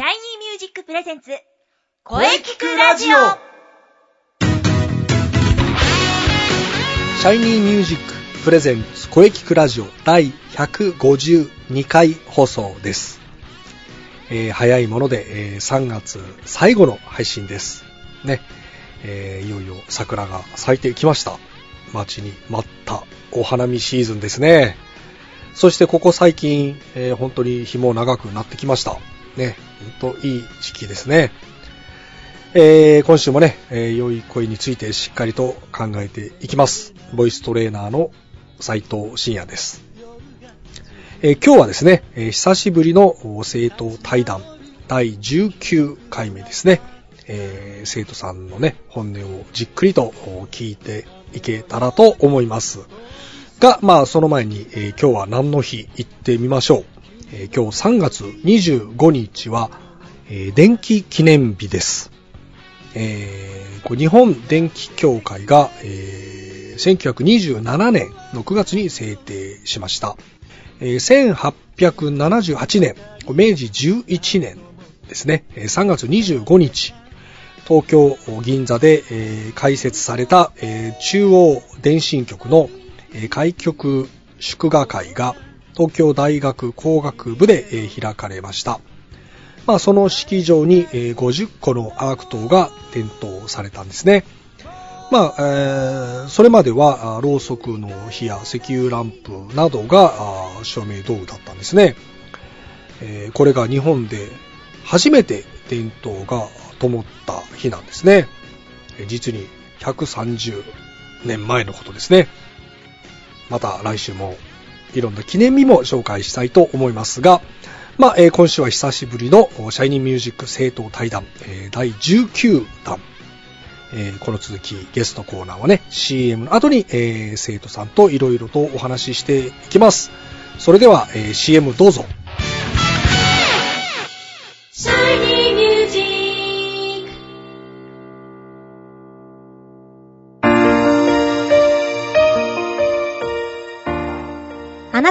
Shiny Music presents 声キクラジオ Shiny Music presents 声キクラジオ第152回放送です。えー早いもので、えー3月最後の配信です。ね。えーいよいよ桜が咲いてきました。待ちに待ったお花見シーズンですね。そしてここ最近、えー本当に日も長くなってきました。ね。本当いい時期ですね。えー今週もね、えー良い声についてしっかりと考えていきます。ボイストレーナーの斉藤慎也です。えー今日はですね、えー久しぶりの生徒対談第19回目ですね。えー生徒さんのね、本音をじっくりと聞いていけたらと思います。が、まあ、その前に、えー今日は何の日行ってみましょう。えー今日3月25日は、えー電気記念日です。えー日本電気協会が、えー1927年6月に制定しました。えー1878年、明治11年ですね、3月25日、東京銀座で、えー開設された、えー中央電信局の、えー開局祝賀会が東京大学工学部で、えー開かれました。まあ、その式場に、えー50個のアーク灯が点灯されたんですね。まあ、えーそれまでは、ろうそくの火や石油ランプなどが照明道具だったんですね。えーこれが日本で初めて電灯が灯った日なんですね。え実に130年前のことですね。また来週もいろんな記念日も紹介したいと思いますが、まあ、えー今週は久しぶりのシャイニーミュージック生徒対談、えー第19弾。えーこの続き、ゲストコーナーはね、CM の後に、えー生徒さんといろいろとお話ししていきます。それでは、えー CM どうぞ。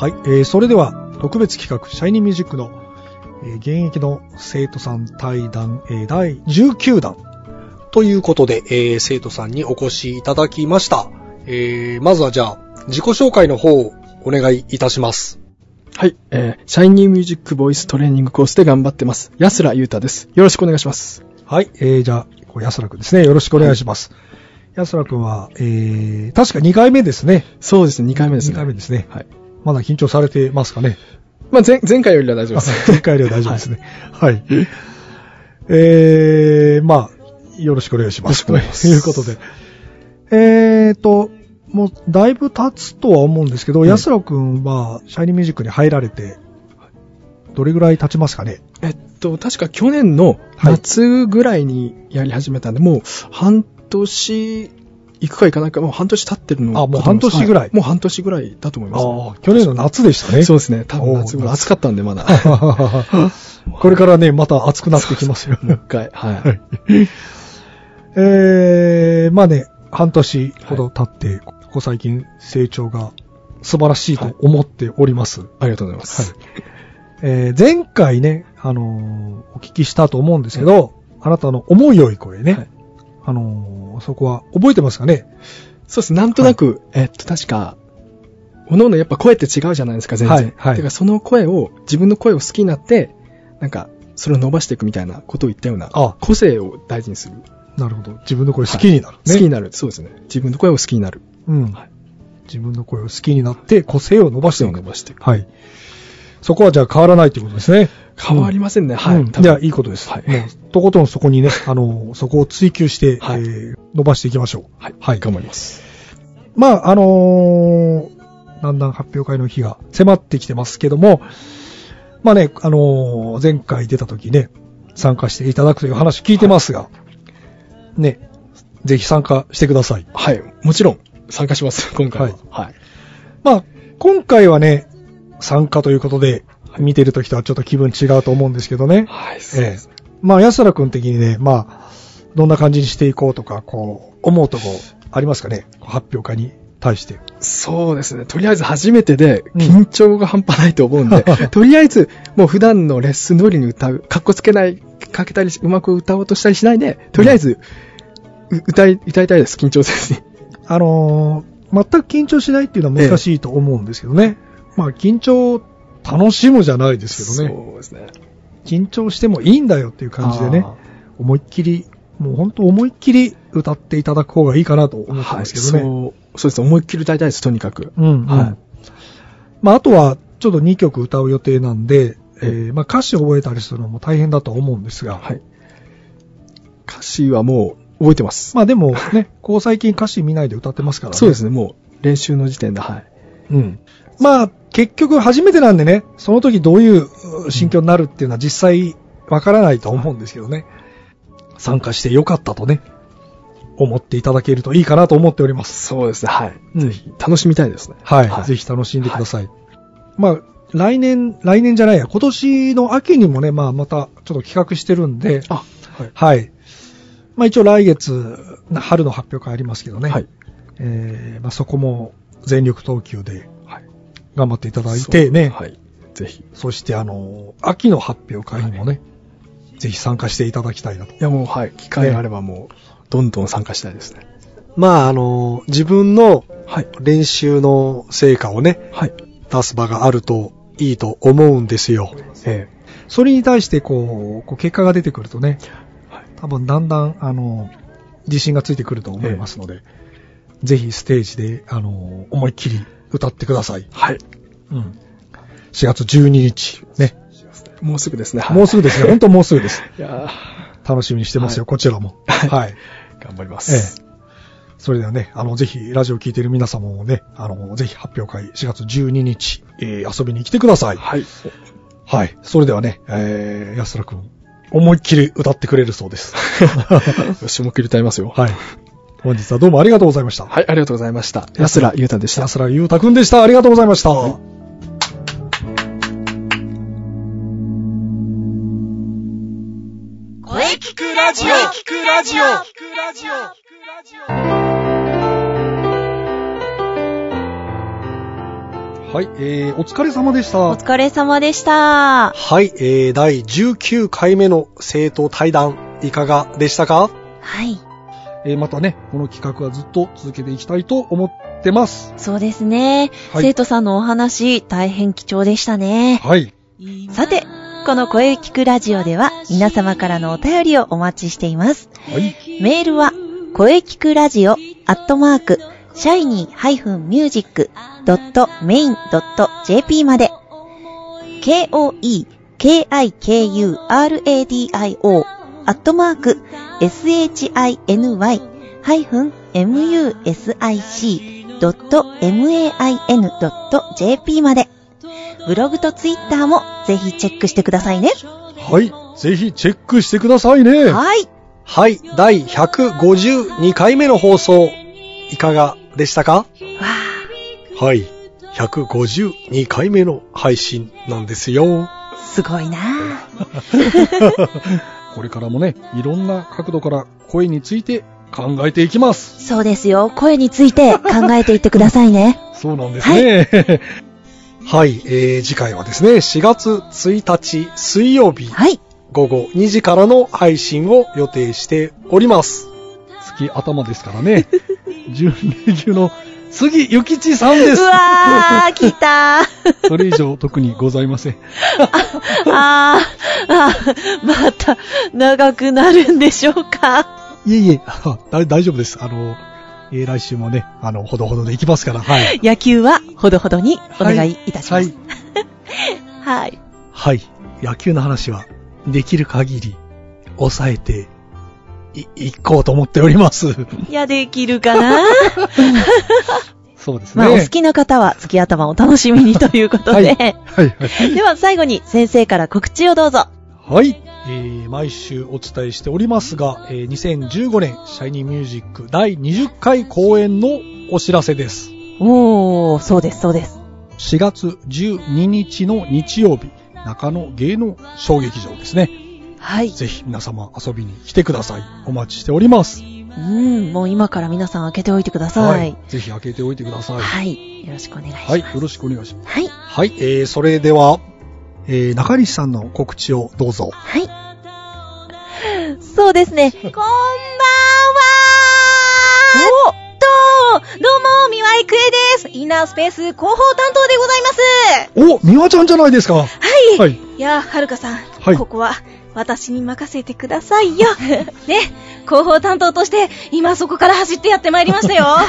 はい、えーそれでは特別企画、シャイニーミュージックの、えー現役の生徒さん対談、えー第19弾ということで、えー生徒さんにお越しいただきました。えーまずはじゃあ、自己紹介の方をお願いいたします。はい、えー、シャイニーミュージックボイストレーニングコースで頑張ってます。安良優太です。よろしくお願いします。はい、えーじゃあ、安らくんですね。よろしくお願いします。安らくんは、えー確か2回目ですね。そうですね、2回目ですね。2回目ですね。はい。まだ緊張されてますかね。まあ、前、前回よりは大丈夫です。前回では大丈夫ですね。はい。えー、まあ、よろしくお願いします。よろしくお願いしますということで。えーと、もう、だいぶ経つとは思うんですけど、はい安らくんは、シャイニーミュージックに入られて、どれぐらい経ちますかね？えっと、確か去年の夏ぐらいにやり始めたんで、もう半年行くか行かないか、もう半年経ってるのあもう半年ぐらいはもう半年ぐらいだと思います。ああ、去年の夏でしたね。そうですね、多分夏ぐらい。暑かったんで、まだ。これからね、また暑くなってきますよ。もう一回、はい。はい。えー、まあね、半年ほど経って、ここ最近成長が素晴らしいと思っております。ありがとうございます。えー前回ね、あのーお聞きしたと思うんですけど、あなたの思いよい声ね、はいあのーそこは覚えてますかね？そうです。なんとなく、えっと、確か、おのおのやっぱ声って違うじゃないですか、全然。はいはいてか、その声を、自分の声を好きになって、なんか、それを伸ばしていくみたいなことを言ったようなあ、個性を大事にする。なるほど。自分の声好きになる、ね好きになる。そうですね。自分の声を好きになる。うん、はい自分の声を好きになって、個性を伸ばしていく。伸ばしていくはい。そこはじゃあ変わらないということですね。変わりませんね。はい。じゃあいいことです。はいとことんそこにね、あの、そこを追求して、はいえー伸ばしていきましょう。はい。はい頑張ります。まあ、あのーだんだん発表会の日が迫ってきてますけども、まあね、あのー前回出た時ね、参加していただくという話聞いてますが、ね、ぜひ参加してください。はい。もちろん、参加します。今回は。はい。まあ、今回はね、参加ということで、見てる時とはちょっと気分違うと思うんですけどね。はい。そうええです。まあ、安田君的にね、まあ、どんな感じにしていこうとか、こう、思うとこありますかね？発表会に対して。そうですね。とりあえず初めてで、うん緊張が半端ないと思うんで、とりあえず、もう普段のレッスン通りに歌う、かっこつけない、かけたりし、うまく歌おうとしたりしないで、とりあえず、う歌い、歌いたいです。緊張せずに。あのー全く緊張しないっていうのは難しいと思うんですけどね。まあ、緊張楽しむじゃないですけどね。そうですね。緊張してもいいんだよっていう感じでねあ、思いっきり、もう本当思いっきり歌っていただく方がいいかなと思ってはい。ますけどね。そう、そうです。思いっきり歌いたいです。とにかく。うん、うん。はいまあ、あとは、ちょっと2曲歌う予定なんで、えーまあ、歌詞を覚えたりするのも大変だと思うんですが、はい。歌詞はもう覚えてます。まあでもね、こう最近歌詞見ないで歌ってますからね。そうですね。もう練習の時点で、はい。うん。まあ、結局初めてなんでね、その時どういうう心境になるっていうのは実際わからないと思うんですけどね。参加してよかったとね、思っていただけるといいかなと思っております。そうですね。はい。うんぜひ、楽しみたいですね。はい。ぜひ楽しんでください。まあ、来年、来年じゃないや、今年の秋にもね、まあまたちょっと企画してるんで、あ、はい。はい。まあ一応来月、春の発表会ありますけどね。はい。えーまあそこも全力投球ではい。頑張っていただいてね。はい。ぜひ。いそしてあの、秋の発表会にもね、ぜひ参加していただきたいなと。や、もう、はい。機会があればもう、どんどん参加したいですね。まああの、自分のはい。練習の成果をね、はい。出す場があるといいと思うんですよ。えそれに対してこう、こう結果が出てくるとね、えはい。多分だんだん、あの、自信がついてくると思いますので、ぜひステージで、あの、思いっきり歌ってください。はい。うん。4月12日、ね。もうすぐですね。もうすぐですね。本当もうすぐです。いや楽しみにしてますよ、はいこちらも。はい頑張りまえす。え。それではね、あの、ぜひ、ラジオ聞いている皆様もね、あの、ぜひ発表会4月12日、えー遊びに来てください。はい。はい。それではね、えー、安田くん、思いっきり歌ってくれるそうです。よし、思いっきり歌いますよ。はい。本日はどうもありがとうございました。はい、ありがとうございました。安らゆうたでした。安田ゆうたくんでした。ありがとうございました。声聞くラジオ聞くラジオはい、えー、お疲れ様でした。お疲れ様でした。はい、えー、第19回目の生徒対談、いかがでしたか？はい。えー、またね、この企画はずっと続けていきたいと思ってます。そうですね。はい生徒さんのお話、大変貴重でしたね。はい。さて、この声聞くラジオでは、皆様からのお便りをお待ちしています。はい。メールは、声聞くラジオ、アットマーク、シャイニー -music.main.jp まで、k-o-e-k-i-k-u-r-a-d-i-o、アットマーク、shiny-music.main.jp まで、ブログとツイッターもぜひチェックしてくださいね。はい。ぜひチェックしてくださいね。はい。はい。第152回目の放送、いかがでしたか？わあ、はい。152回目の配信なんですよ。すごいな これからもね、いろんな角度から声について考えていきます。そうですよ。声について考えていってくださいね。そうなんですね。はい、えー、次回はですね、4月1日水曜日はい。午後2時からの配信を予定しております。月頭ですからね、12連休の次、ゆきちさんです。うわー、来たー。それ以上特にございません。あー、あー、また、長くなるんでしょうか。いえいえ、大丈夫です。あの、えー来週もね、あの、ほどほどで行きますから、はい。野球はほどほどにお願いいたします。はい。はい。はい。野球の話は、できる限り、抑えて、い、行こうと思っております。いや、できるかな？そうですね。まあ、お好きな方は月頭をお楽しみにということで。はい。はい、はい。では、最後に先生から告知をどうぞ。はい。えー、毎週お伝えしておりますが、えー、2015年、シャイニーミュージック第20回公演のお知らせです。おー、そうです、そうです。4月12日の日曜日、中野芸能小劇場ですね。はい。ぜひ皆様遊びに来てください。お待ちしております。うん、もう今から皆さん開けておいてください。ぜひ開けておいてください。はい。よろしくお願いします。はい。よろしくお願いします。はい。はい。えー、それでは、えー、中西さんの告知をどうぞ。はい。そうですね。こんばんはと、どうも、三輪郁恵です。インナースペース広報担当でございます。お、美和ちゃんじゃないですか。はい。はい。いや、はるかさん、はいここは私に任せてくださいよ。ね、広報担当として、今そこから走ってやってまいりましたよ。は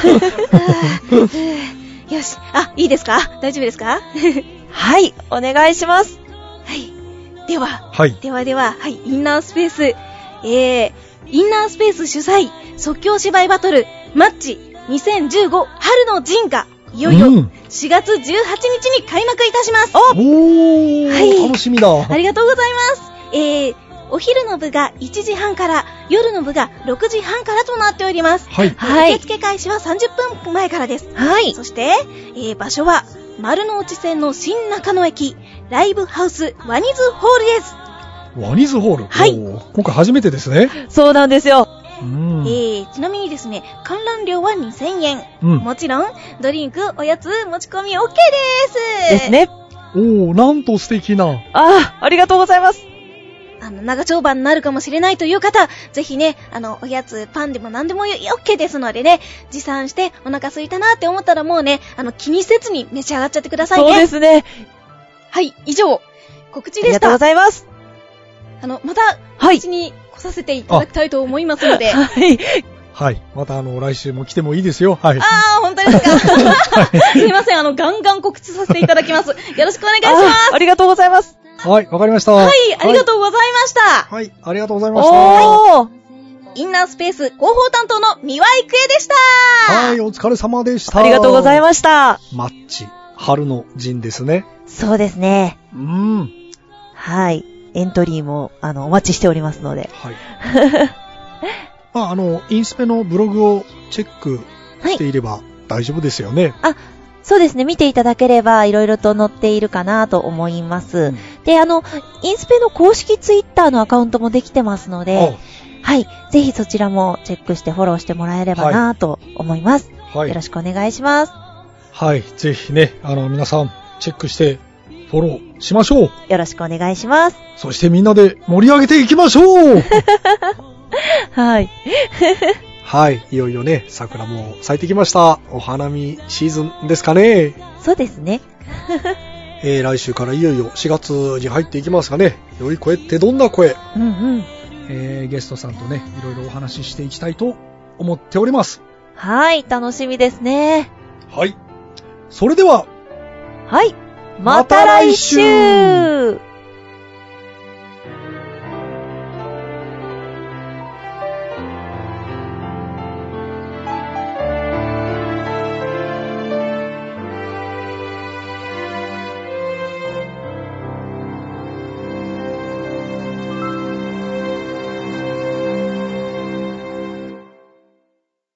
あよし、あ、いいですか？大丈夫ですか？はい。お願いします。はい。では、はい。ではでは、はい、インナースペース、えー、インナースペース主催、即興芝居バトル、マッチ2015春の陣が、いよいようん4月18日に開幕いたします。おー、はい楽しみだ。ありがとうございます。えー、お昼の部が1時半から、夜の部が6時半からとなっております。はい。はい受付開始は30分前からです。はい。そして、えー、場所は、丸の内線の新中野駅、ライブハウスワニズホールです。ワニズホール。はいおー今回初めてですね。そうなんですよ。うんえー、ちなみにですね、観覧料は2000円。うんもちろん、ドリンク、おやつ、持ち込み OK です。です。ね。おー、なんと素敵な。あー、ありがとうございます。あの、長丁場になるかもしれないという方、ぜひね、あの、おやつ、パンでも何でも OK ですのでね、持参してお腹空いたなって思ったらもうね、あの、気にせずに召し上がっちゃってくださいね。そうですね。はい、以上、告知でしありがとうごた。ざいます。あの、また、はい。うちに来させていただきたいと思いますので。あはい。はい。またあの、来週も来てもいいですよ。はい。あー、本当ですか？すいません、あの、ガンガン告知させていただきます。よろしくお願いします。ありがとうございます。はい、わかりました。はい、ありがとうございました。はい。ありがとうございました。おー。インナースペース広報担当の三輪郁恵でした。はい、お疲れ様でした。ありがとうございす。ました。マッチ、春の陣ですね。そうですね。うん。はい。エントリーも、あの、お待ちしておりますので。はい。ま あ、あの、インスペのブログをチェックしていれば大丈夫ですよね。そうですね。見ていただければ、いろいろと載っているかなと思います。うんで、あの、インスペの公式ツイッターのアカウントもできてますので、はい。ぜひそちらもチェックしてフォローしてもらえればなと思います。あはいよろ。しくお願いします。はい。ぜひね、あの、皆さん、チェックして、フォローしましょう。よろしくお願いします。そしてみんなで盛り上げていきましょう はい。はい。いよいよね、桜も咲いてきました。お花見シーズンですかね。そうですね。えー、来週からいよいよ4月に入っていきますがね、良い声ってどんな声？うんうん。えー、ゲストさんとね、いろいろお話ししていきたいと思っております。はい。楽しみですね。はい。それでは、はい。また来週。